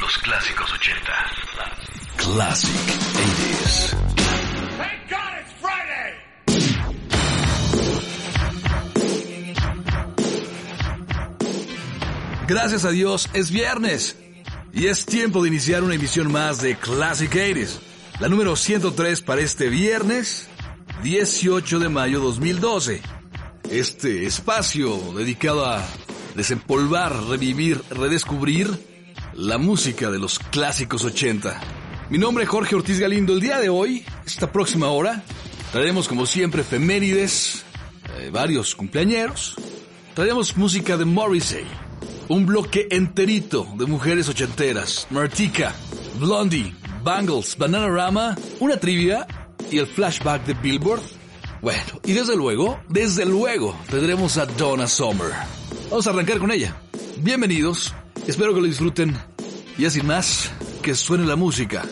Los clásicos 80. Classic 80s. Thank God it's Friday! Gracias a Dios es viernes y es tiempo de iniciar una emisión más de Classic 80s, la número 103 para este viernes 18 de mayo 2012. Este espacio dedicado a desempolvar, revivir, redescubrir la música de los clásicos 80. Mi nombre es Jorge Ortiz Galindo. El día de hoy, esta próxima hora, traeremos como siempre efemérides, eh, varios cumpleañeros, traeremos música de Morrissey, un bloque enterito de mujeres ochenteras, Martika, Blondie, Bangles, Bananarama, una trivia y el flashback de Billboard. Bueno, y desde luego, desde luego, tendremos a Donna Summer. Vamos a arrancar con ella. Bienvenidos, espero que lo disfruten. Y así más, que suene la música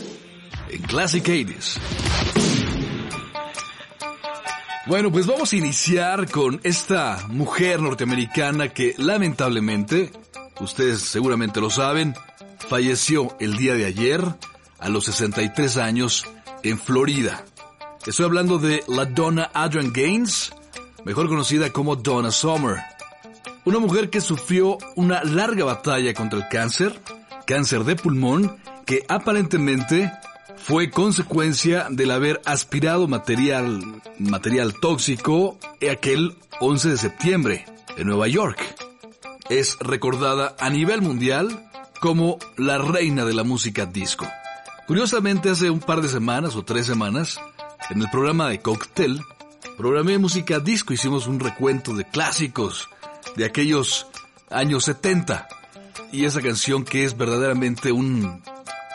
en Classic 80s. Bueno, pues vamos a iniciar con esta mujer norteamericana que lamentablemente, ustedes seguramente lo saben, falleció el día de ayer a los 63 años en Florida. Estoy hablando de la Donna Adrian Gaines, mejor conocida como Donna Summer. Una mujer que sufrió una larga batalla contra el cáncer, cáncer de pulmón, que aparentemente fue consecuencia del haber aspirado material, material tóxico aquel 11 de septiembre en Nueva York. Es recordada a nivel mundial como la reina de la música disco. Curiosamente, hace un par de semanas o tres semanas, en el programa de Cocktail, programé música disco, hicimos un recuento de clásicos de aquellos años 70. Y esa canción que es verdaderamente un,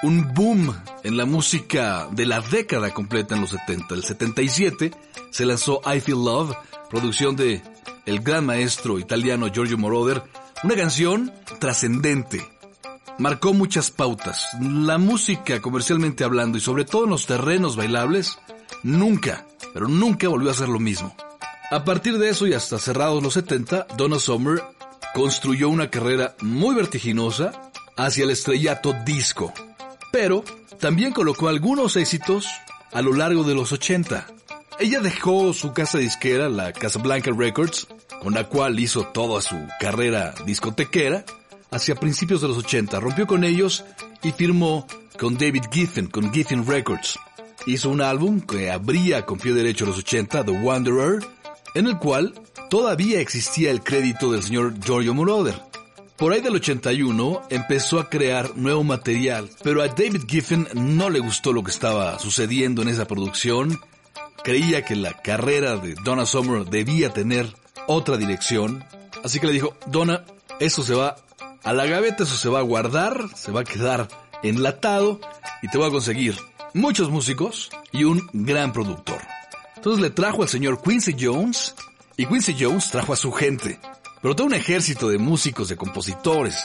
un boom en la música de la década completa en los 70. El 77 se lanzó I Feel Love, producción de el gran maestro italiano Giorgio Moroder, una canción trascendente. Marcó muchas pautas. La música comercialmente hablando y sobre todo en los terrenos bailables, nunca, pero nunca volvió a ser lo mismo. A partir de eso y hasta cerrados los 70, Donna Summer construyó una carrera muy vertiginosa hacia el estrellato disco. Pero también colocó algunos éxitos a lo largo de los 80. Ella dejó su casa disquera, la Casablanca Records, con la cual hizo toda su carrera discotequera, hacia principios de los 80. Rompió con ellos y firmó con David Giffen, con Giffen Records. Hizo un álbum que abría con pie derecho los 80, The Wanderer, en el cual todavía existía el crédito del señor Giorgio Moroder. Por ahí del 81 empezó a crear nuevo material, pero a David Giffen no le gustó lo que estaba sucediendo en esa producción. Creía que la carrera de Donna Summer debía tener otra dirección. Así que le dijo, Donna, eso se va a la gaveta, eso se va a guardar, se va a quedar enlatado y te voy a conseguir muchos músicos y un gran productor. Entonces le trajo al señor Quincy Jones y Quincy Jones trajo a su gente, pero todo un ejército de músicos, de compositores.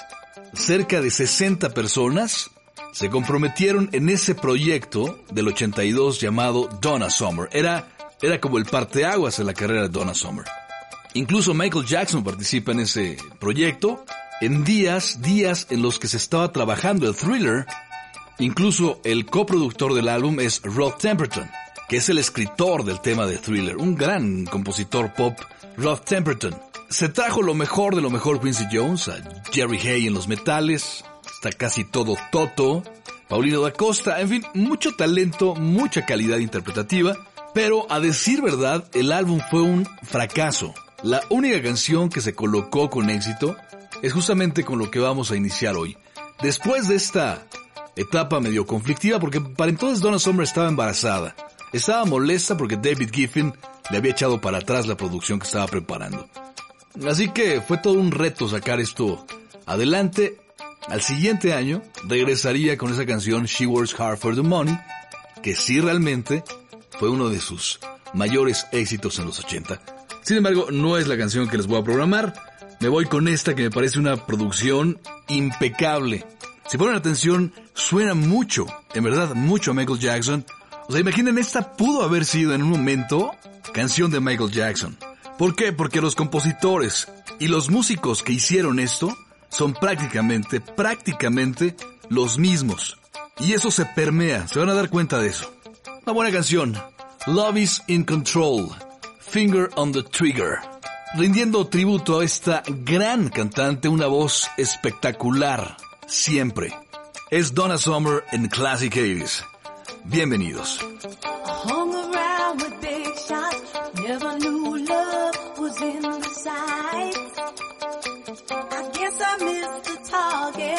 Cerca de 60 personas se comprometieron en ese proyecto del 82 llamado Donna Summer. Era, era como el parteaguas en la carrera de Donna Summer. Incluso Michael Jackson participa en ese proyecto en días, días en los que se estaba trabajando el thriller. Incluso el coproductor del álbum es Rod Temperton que es el escritor del tema de Thriller, un gran compositor pop, Rod Temperton. Se trajo lo mejor de lo mejor Quincy Jones, a Jerry Hay en los metales, está casi todo Toto, Paulino da Costa, en fin, mucho talento, mucha calidad interpretativa, pero a decir verdad, el álbum fue un fracaso. La única canción que se colocó con éxito es justamente con lo que vamos a iniciar hoy. Después de esta etapa medio conflictiva, porque para entonces Donna Summer estaba embarazada, estaba molesta porque David Giffen le había echado para atrás la producción que estaba preparando. Así que fue todo un reto sacar esto adelante. Al siguiente año regresaría con esa canción She Works Hard for the Money, que sí realmente fue uno de sus mayores éxitos en los 80. Sin embargo, no es la canción que les voy a programar. Me voy con esta que me parece una producción impecable. Si ponen atención, suena mucho, en verdad, mucho a Michael Jackson o sea, imaginen, esta pudo haber sido en un momento canción de Michael Jackson. ¿Por qué? Porque los compositores y los músicos que hicieron esto son prácticamente, prácticamente los mismos. Y eso se permea, se van a dar cuenta de eso. Una buena canción, Love is in Control, Finger on the Trigger. Rindiendo tributo a esta gran cantante, una voz espectacular, siempre. Es Donna Summer en Classic 80s. Bienvenidos. I guess I missed the target,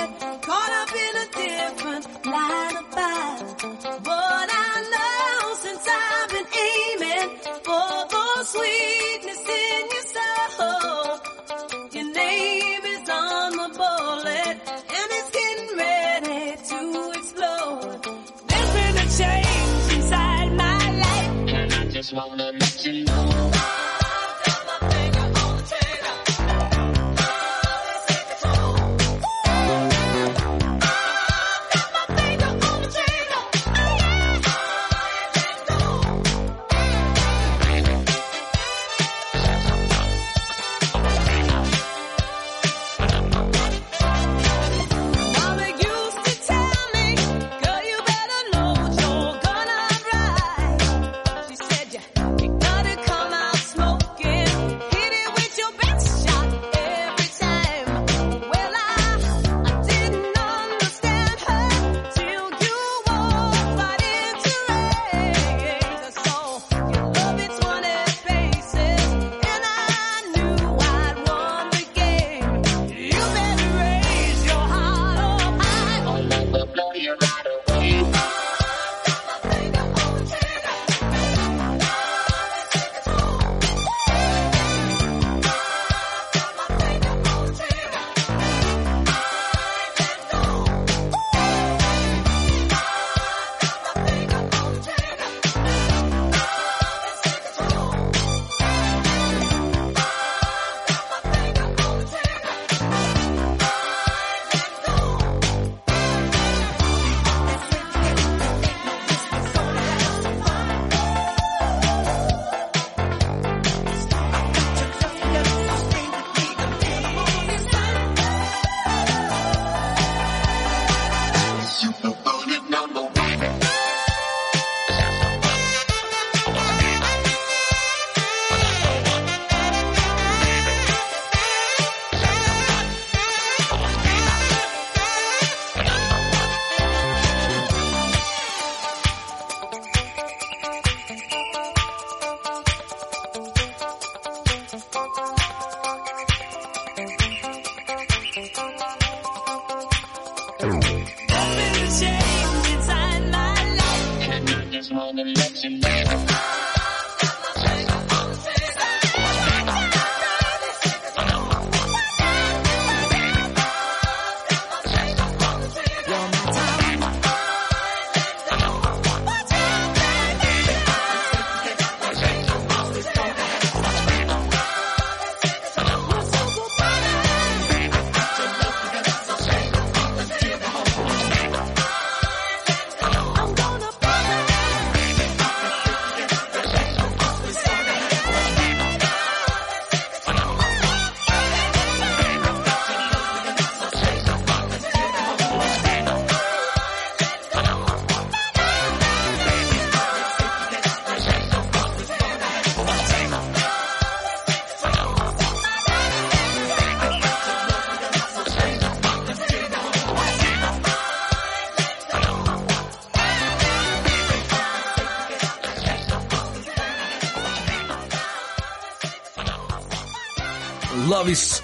on the next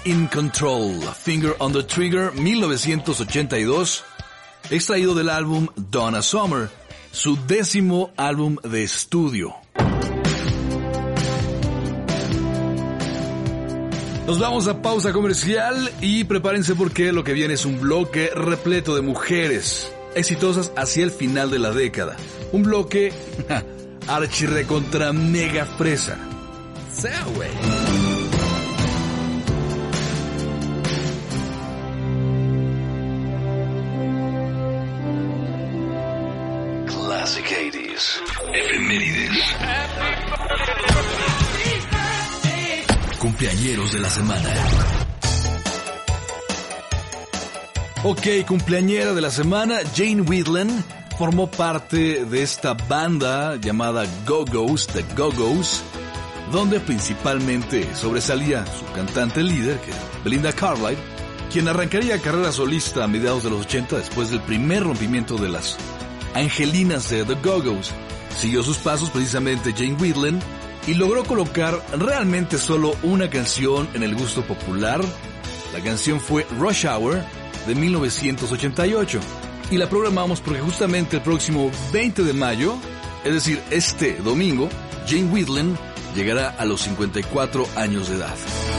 in Control, Finger on the Trigger, 1982, extraído del álbum Donna Summer, su décimo álbum de estudio. Nos vamos a pausa comercial y prepárense porque lo que viene es un bloque repleto de mujeres exitosas hacia el final de la década. Un bloque archirre contra mega fresa. Sea, Cumpleañeros de la semana. Ok, cumpleañera de la semana, Jane Wheatland formó parte de esta banda llamada Go-Go's, The Go-Go's, donde principalmente sobresalía su cantante líder, Belinda Carlisle, quien arrancaría carrera solista a mediados de los 80 después del primer rompimiento de las Angelinas de The Go-Go's. Siguió sus pasos precisamente Jane Wheatland y logró colocar realmente solo una canción en el gusto popular. La canción fue Rush Hour de 1988 y la programamos porque justamente el próximo 20 de mayo, es decir, este domingo, Jane Wheatland llegará a los 54 años de edad.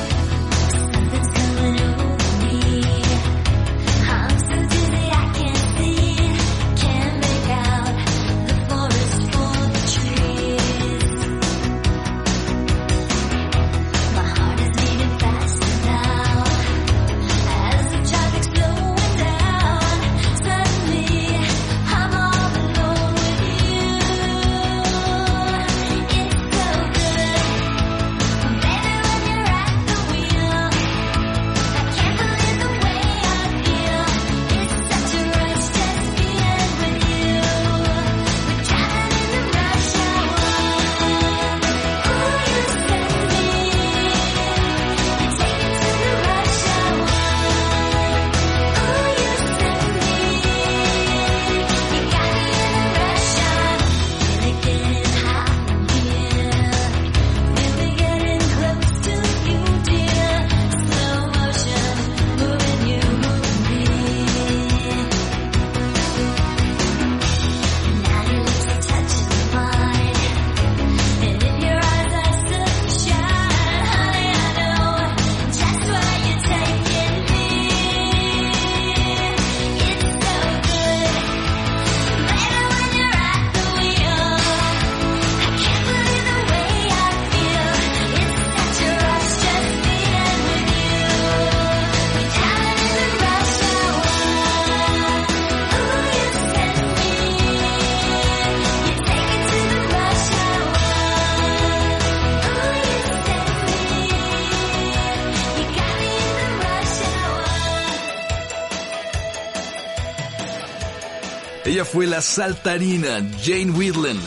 Fue la saltarina Jane Wheatland,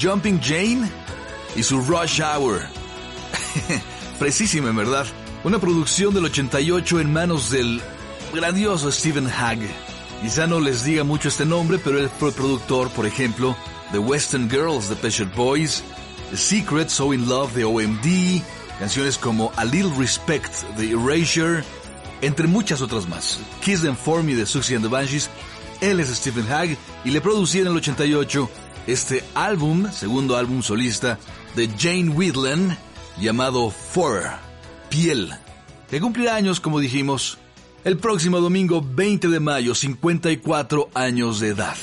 Jumping Jane y su Rush Hour. Precisísima, en verdad. Una producción del 88 en manos del grandioso Stephen Hagg. Quizá no les diga mucho este nombre, pero él fue productor, por ejemplo, de Western Girls de Pet Boys, The Secret, So In Love de OMD, canciones como A Little Respect de Erasure, entre muchas otras más. Kiss Them For Me de Suxy and the Banshees él es Stephen Hagg y le producía en el 88 este álbum, segundo álbum solista de Jane Wheatland llamado Fur, Piel, que cumplirá años, como dijimos, el próximo domingo 20 de mayo, 54 años de edad.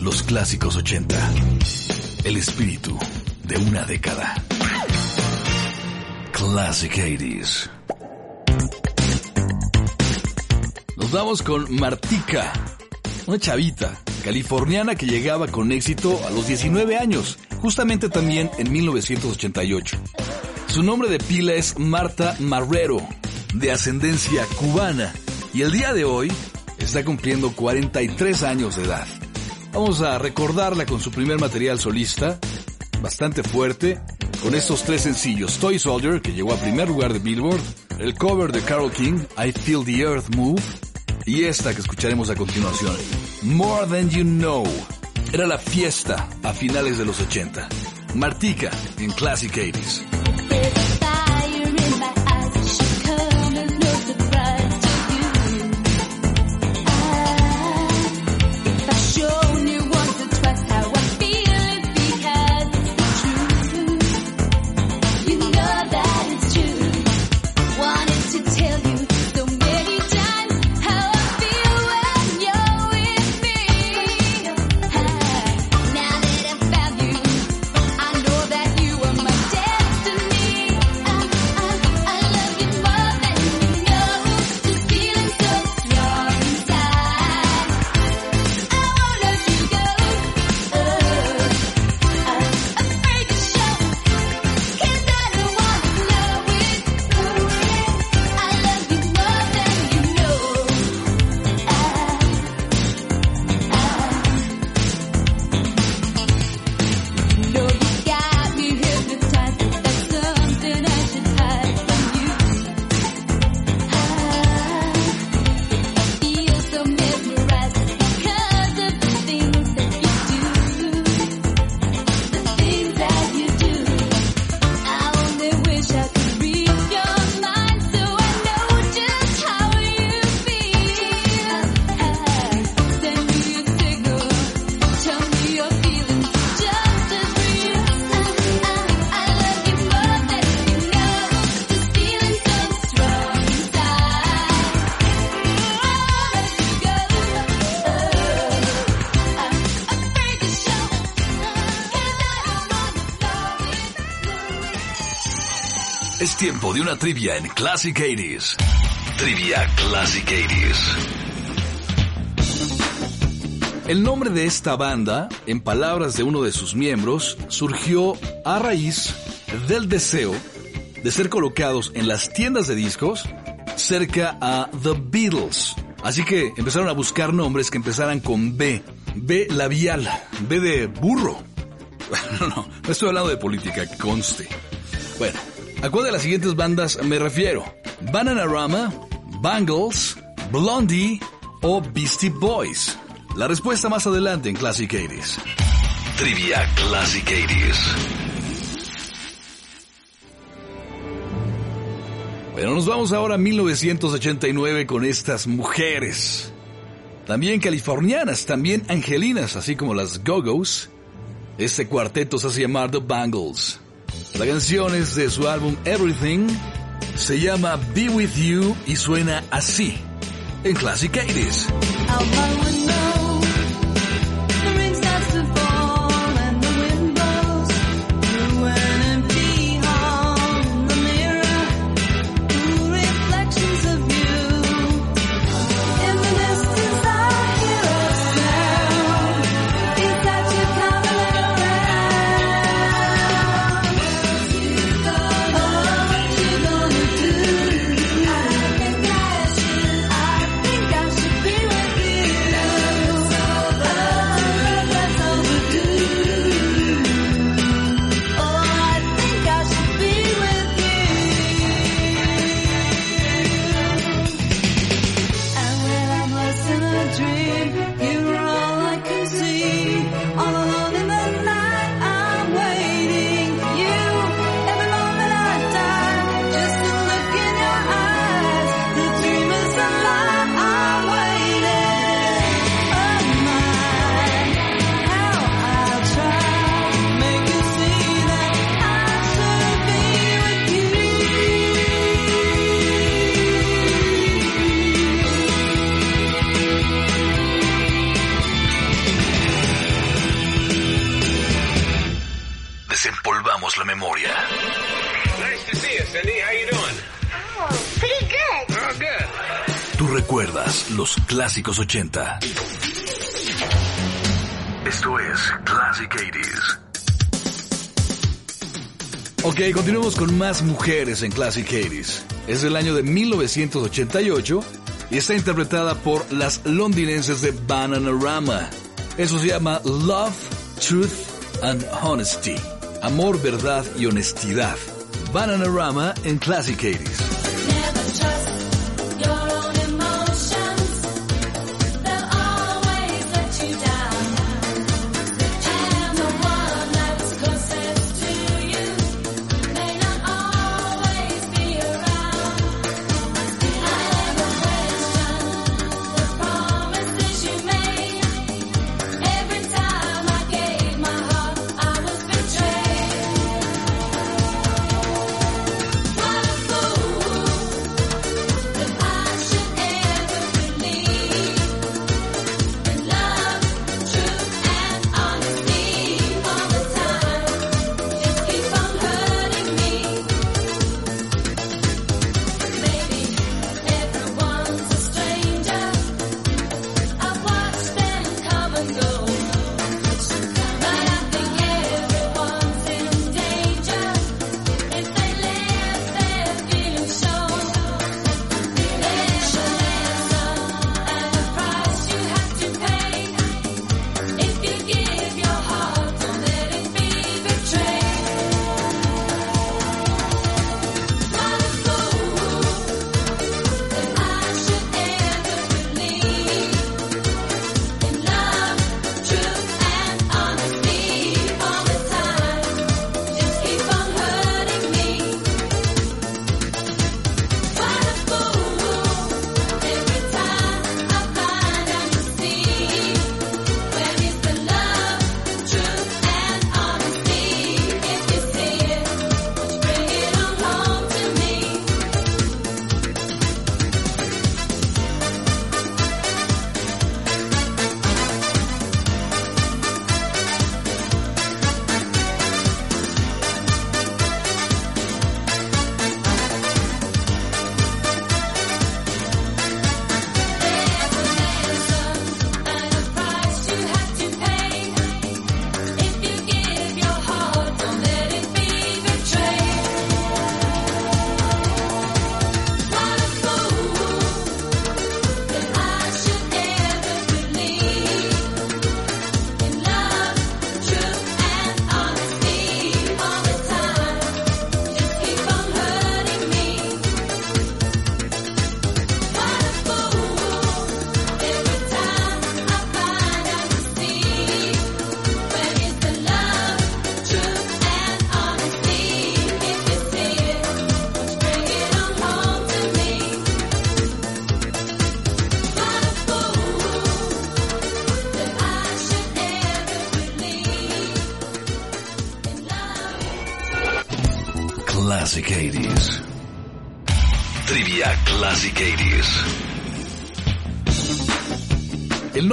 Los clásicos 80. El espíritu de una década. Classic 80s. Nos vamos con Martika, una chavita californiana que llegaba con éxito a los 19 años, justamente también en 1988. Su nombre de pila es Marta Marrero, de ascendencia cubana, y el día de hoy está cumpliendo 43 años de edad. Vamos a recordarla con su primer material solista, bastante fuerte, con estos tres sencillos, Toy Soldier, que llegó a primer lugar de Billboard, el cover de Carol King, I Feel the Earth Move, y esta que escucharemos a continuación, More Than You Know. Era la fiesta a finales de los 80. Martica en Classic 80s. De una trivia en Classic 80s. Trivia Classic 80s. El nombre de esta banda, en palabras de uno de sus miembros, surgió a raíz del deseo de ser colocados en las tiendas de discos cerca a The Beatles. Así que empezaron a buscar nombres que empezaran con B. B labial, B de burro. No, no, no estoy hablando de política, conste. Bueno, ¿a cuál de las siguientes bandas me refiero? Bananarama, Bangles, Blondie o Beastie Boys. La respuesta más adelante en Classic 80s. Trivia Classic 80s. Pero nos vamos ahora a 1989 con estas mujeres. También californianas, también angelinas, así como las Go-Go's. Este cuarteto se hace llamar The Bangles. La canción es de su álbum Everything. Se llama Be With You y suena así en Classic 80s. Clásicos 80. Esto es Classic 80s. Ok, continuamos con más mujeres en Classic 80s. Es del año de 1988 y está interpretada por las londinenses de Bananarama. Eso se llama Love, Truth and Honesty. Amor, verdad y honestidad. Bananarama en Classic 80s.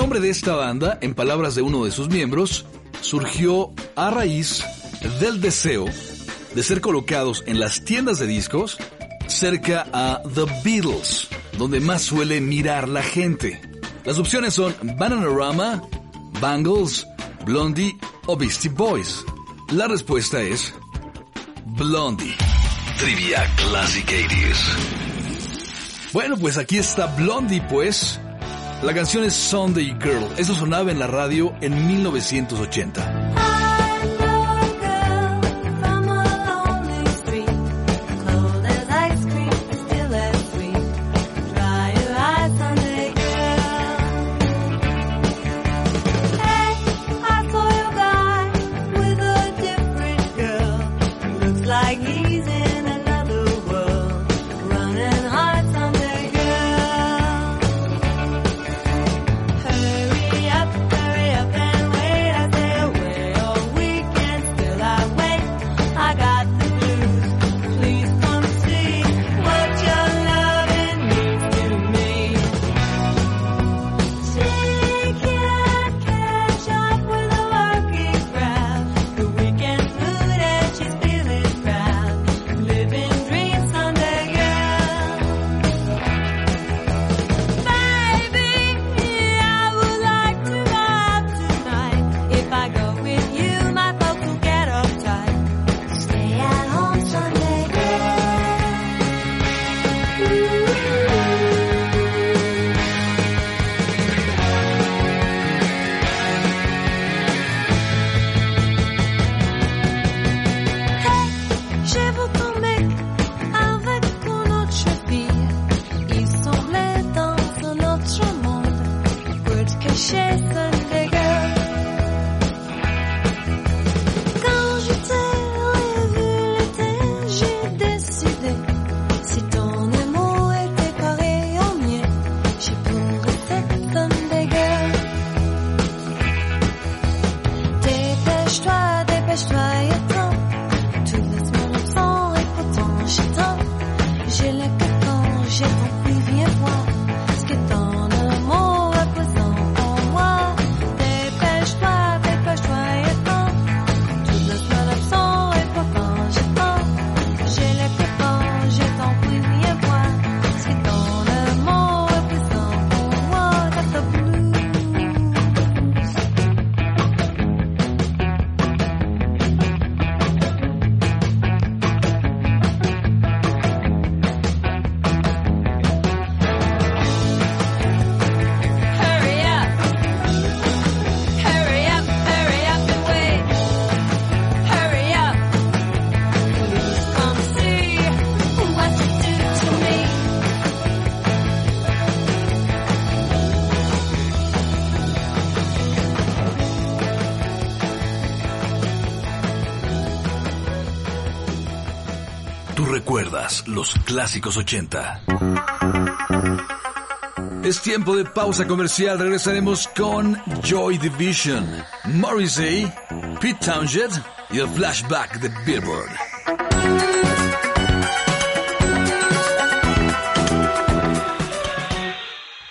Nombre de esta banda, en palabras de uno de sus miembros, surgió a raíz del deseo de ser colocados en las tiendas de discos cerca a The Beatles, donde más suele mirar la gente. Las opciones son Bananarama, Bangles, Blondie o Beastie Boys. La respuesta es Blondie. Trivia Classic 80s. Bueno, pues aquí está Blondie, pues. La canción es Sunday Girl. Eso sonaba en la radio en 1980. Los clásicos 80. Es tiempo de pausa comercial. Regresaremos con Joy Division, Morrissey, Pete Townshend y el flashback de Billboard.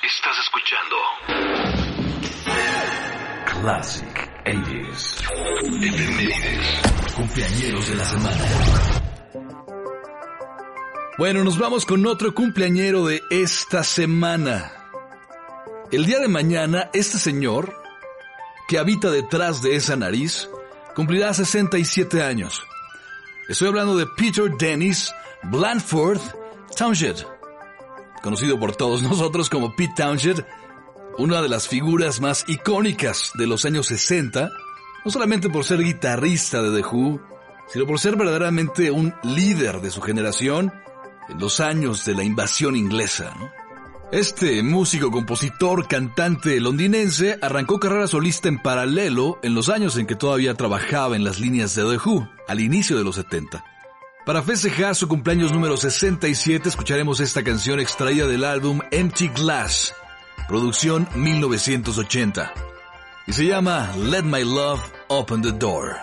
Estás escuchando Classic 80s. Efemérides. Cumpleañeros de la semana. Bueno, nos vamos con otro cumpleañero de esta semana. El día de mañana, este señor, que habita detrás de esa nariz, cumplirá 67 años. Estoy hablando de Peter Dennis Blandford Townshend, conocido por todos nosotros como Pete Townshend, una de las figuras más icónicas de los años 60, no solamente por ser guitarrista de The Who, sino por ser verdaderamente un líder de su generación en los años de la invasión inglesa. ¿no? Este músico, compositor, cantante londinense arrancó carrera solista en paralelo en los años en que todavía trabajaba en las líneas de The Who, al inicio de los 70. Para festejar su cumpleaños número 67 escucharemos esta canción extraída del álbum Empty Glass, producción 1980, y se llama Let My Love Open the Door.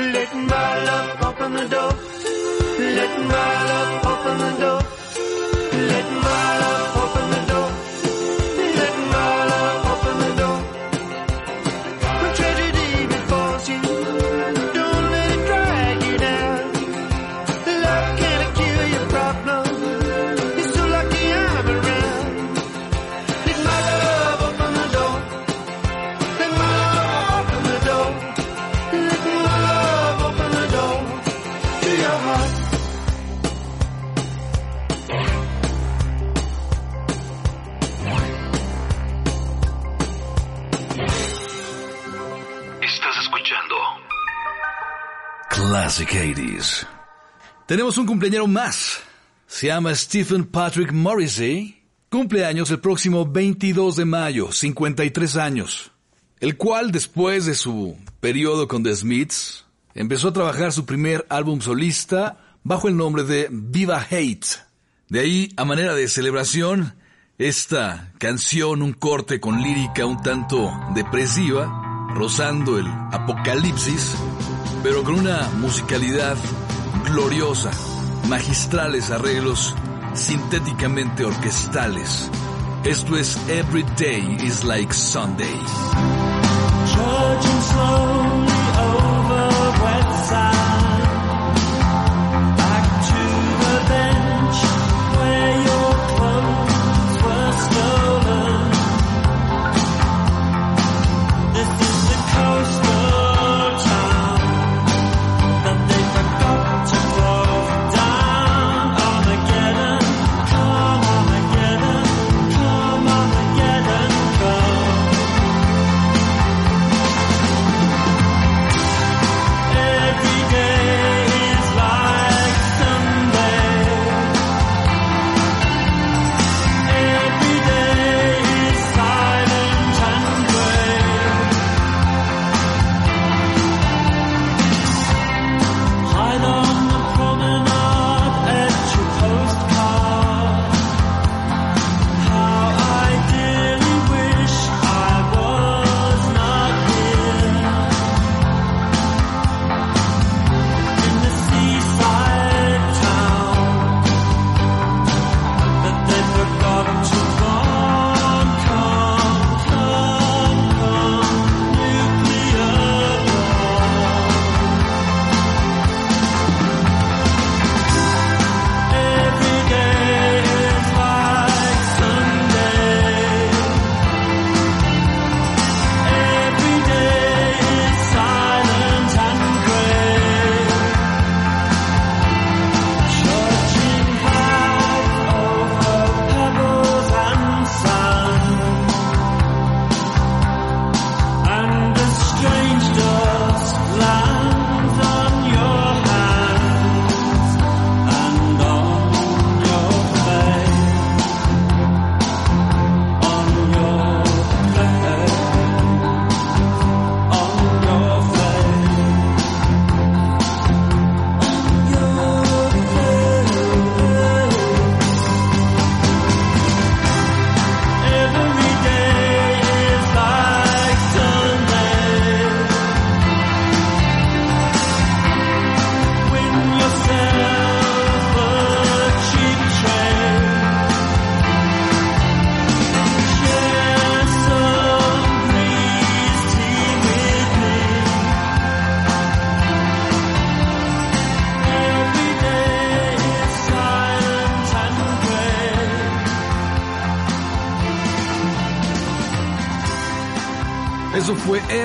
Let my love open the door. Let my love open the door. Let my love Tenemos un cumpleañero más. Se llama Stephen Patrick Morrissey. Cumpleaños el próximo 22 de mayo, 53 años. El cual, después de su periodo con The Smiths, empezó a trabajar su primer álbum solista bajo el nombre de Viva Hate. De ahí, a manera de celebración, esta canción, un corte con lírica un tanto depresiva, rozando el apocalipsis, pero con una musicalidad gloriosa, magistrales arreglos sintéticamente orquestales. Esto es Every Day is Like Sunday.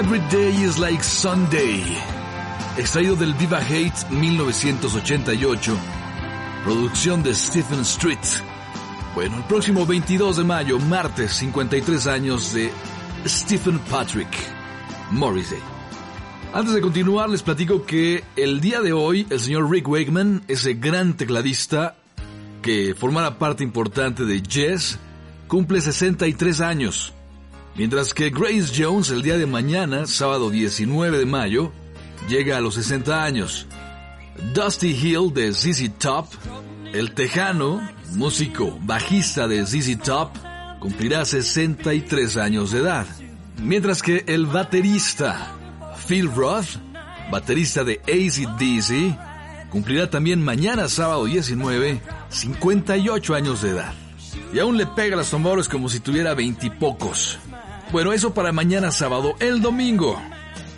Every Day is Like Sunday, extraído del Viva Hate 1988, producción de Stephen Street. Bueno, el próximo 22 de mayo, martes, 53 años de Stephen Patrick Morrissey. Antes de continuar, les platico que el día de hoy, el señor Rick Wakeman, ese gran tecladista que formara parte importante de Jazz, cumple 63 años. Mientras que Grace Jones el día de mañana, sábado 19 de mayo, llega a los 60 años. Dusty Hill de ZZ Top, el tejano, músico bajista de ZZ Top, cumplirá 63 años de edad. Mientras que el baterista Phil Roth baterista de ACDC, cumplirá también mañana sábado 19 58 años de edad. Y aún le pega las tambores como si tuviera veintipocos. Bueno, eso para mañana sábado. El domingo.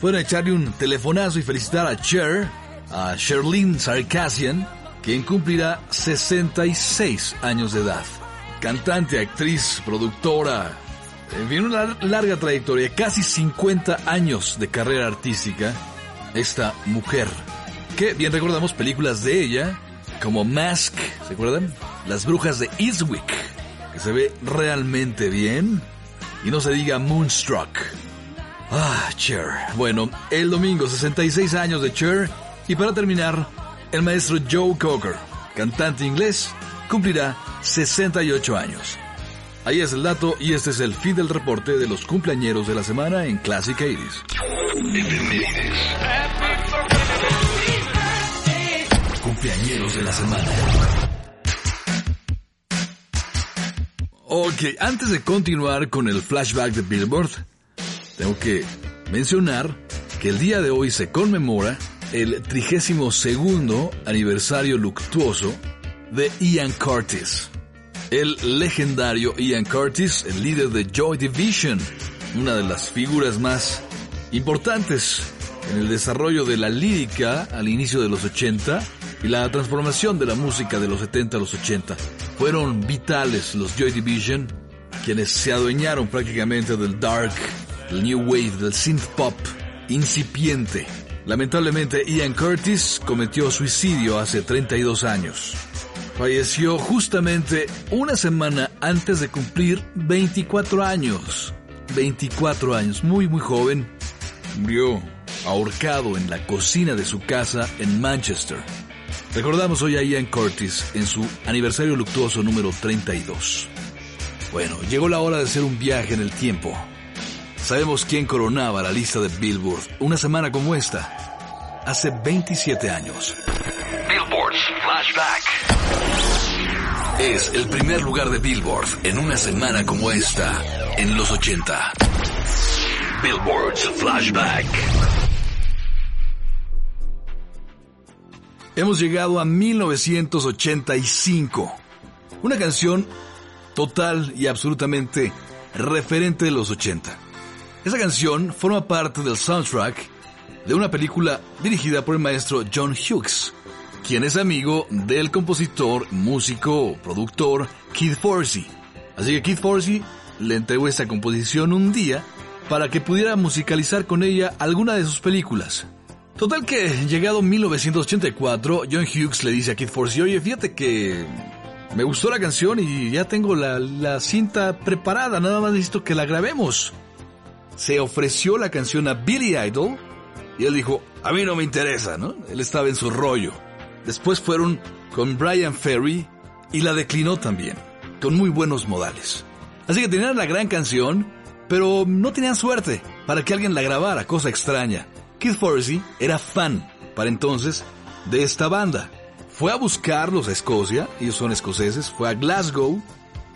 Pueden echarle un telefonazo y felicitar a Cher, a Sherlyn Sarkassian, quien cumplirá 66 años de edad. Cantante, actriz, productora, en fin, una larga trayectoria, casi 50 años de carrera artística, esta mujer, que bien recordamos películas de ella, como Mask, ¿se acuerdan? Las brujas de Eastwick, que se ve realmente bien, y no se diga Moonstruck. Ah, Cher. Bueno, el domingo 66 años de Cher, y para terminar, el maestro Joe Cocker, cantante inglés, cumplirá 68 años. Ahí es el dato y este es el fin del reporte de los cumpleañeros de la semana en Classic 80s. Cumpleañeros de la semana. Ok, antes de continuar con el flashback de Billboard, tengo que mencionar que el día de hoy se conmemora el 32 aniversario luctuoso de Ian Curtis. El legendario Ian Curtis, el líder de Joy Division, una de las figuras más importantes en el desarrollo de la lírica al inicio de los 80 y la transformación de la música de los 70 a los 80. Fueron vitales los Joy Division, quienes se adueñaron prácticamente del dark, del new wave, del synth pop incipiente. Lamentablemente Ian Curtis cometió suicidio hace 32 años. Falleció justamente una semana antes de cumplir 24 años. 24 años, muy muy joven. Murió ahorcado en la cocina de su casa en Manchester. Recordamos hoy a Ian Curtis en su aniversario luctuoso número 32. Bueno, llegó la hora de hacer un viaje en el tiempo. Sabemos quién coronaba la lista de Billboard una semana como esta, hace 27 años. Billboards Flashback. Es el primer lugar de Billboard en una semana como esta, en los 80. Billboards Flashback. Hemos llegado a 1985. Una canción total y absolutamente referente de los 80. Esa canción forma parte del soundtrack de una película dirigida por el maestro John Hughes, quien es amigo del compositor, músico, productor Keith Forsey. Así que Keith Forsey le entregó esta composición un día para que pudiera musicalizar con ella alguna de sus películas. Total que, llegado 1984, John Hughes le dice a Keith Forsey, oye, fíjate que me gustó la canción y ya tengo la, la cinta preparada, nada más necesito que la grabemos. Se ofreció la canción a Billy Idol y él dijo, a mí no me interesa, ¿no? Él estaba en su rollo. Después fueron con Brian Ferry y la declinó también, con muy buenos modales. Así que tenían la gran canción, pero no tenían suerte para que alguien la grabara, cosa extraña. Keith Forsey era fan, para entonces, de esta banda. Fue a buscarlos a Escocia, ellos son escoceses, fue a Glasgow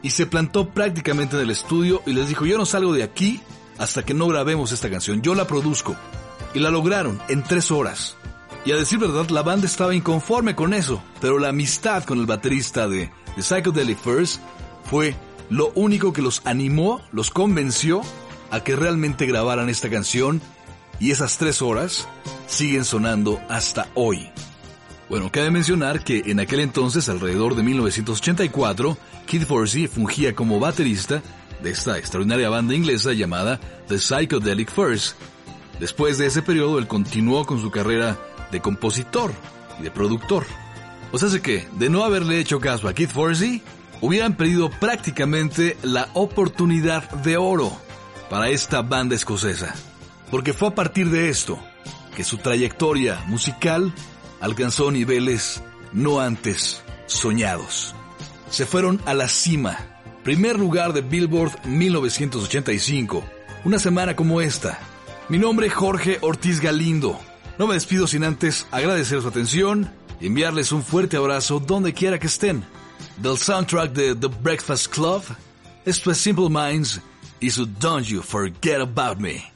y se plantó prácticamente en el estudio y les dijo, yo no salgo de aquí hasta que no grabemos esta canción, yo la produzco. Y la lograron en tres horas. Y a decir verdad, la banda estaba inconforme con eso, pero la amistad con el baterista de The Psychedelic First fue lo único que los animó, los convenció a que realmente grabaran esta canción y esas tres horas siguen sonando hasta hoy. Bueno, cabe mencionar que en aquel entonces, alrededor de 1984, Keith Forsey fungía como baterista de esta extraordinaria banda inglesa llamada The Psychedelic First. Después de ese periodo, él continuó con su carrera de compositor y de productor. O sea, que, de no haberle hecho caso a Keith Forsey, hubieran perdido prácticamente la oportunidad de oro para esta banda escocesa. Porque fue a partir de esto que su trayectoria musical alcanzó niveles no antes soñados. Se fueron a la cima. Primer lugar de Billboard 1985. Una semana como esta. Mi nombre es Jorge Ortiz Galindo. No me despido sin antes agradecer su atención y enviarles un fuerte abrazo donde quiera que estén. Del soundtrack de The Breakfast Club, esto es Simple Minds y su Don't You Forget About Me.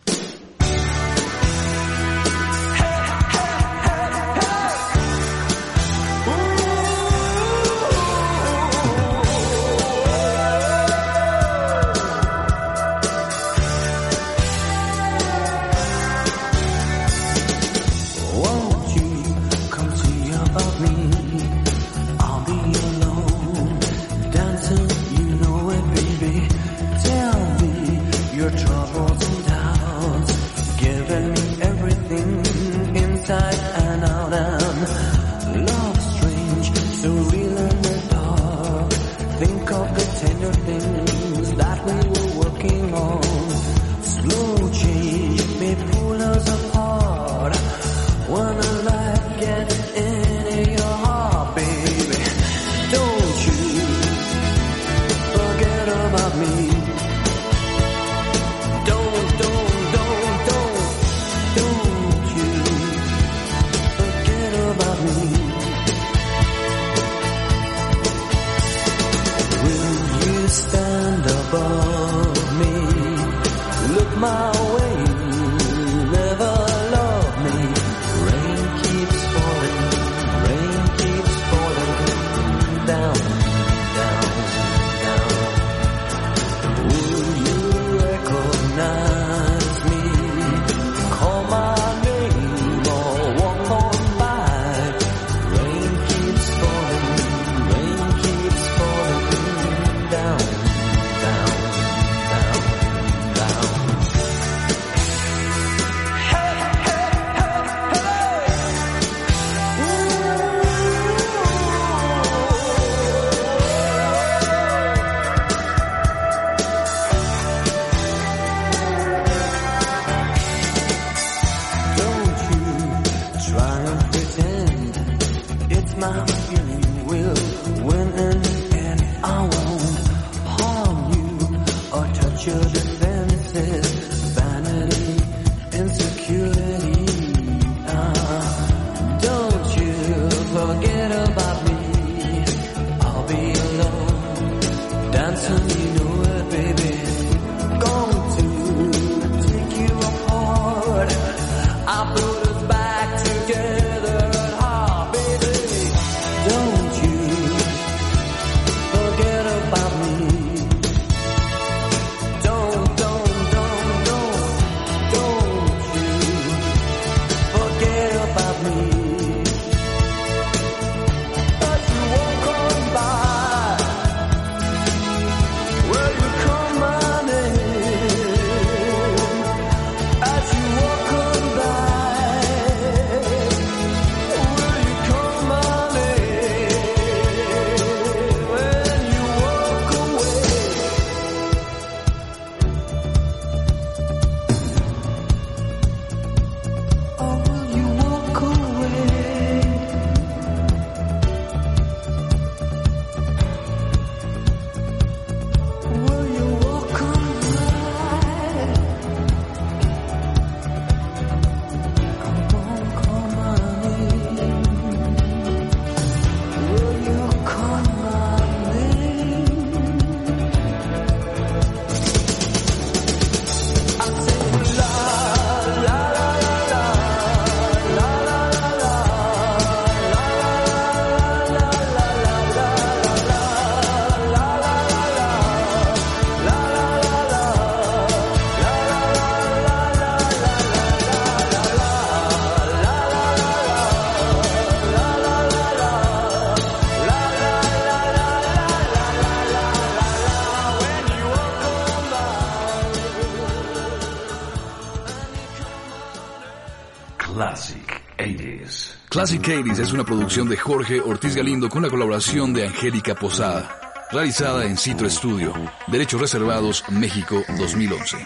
the Classic 80s es una producción de Jorge Ortiz Galindo con la colaboración de Angélica Posada, realizada en Citro Studio, Derechos Reservados, México 2011.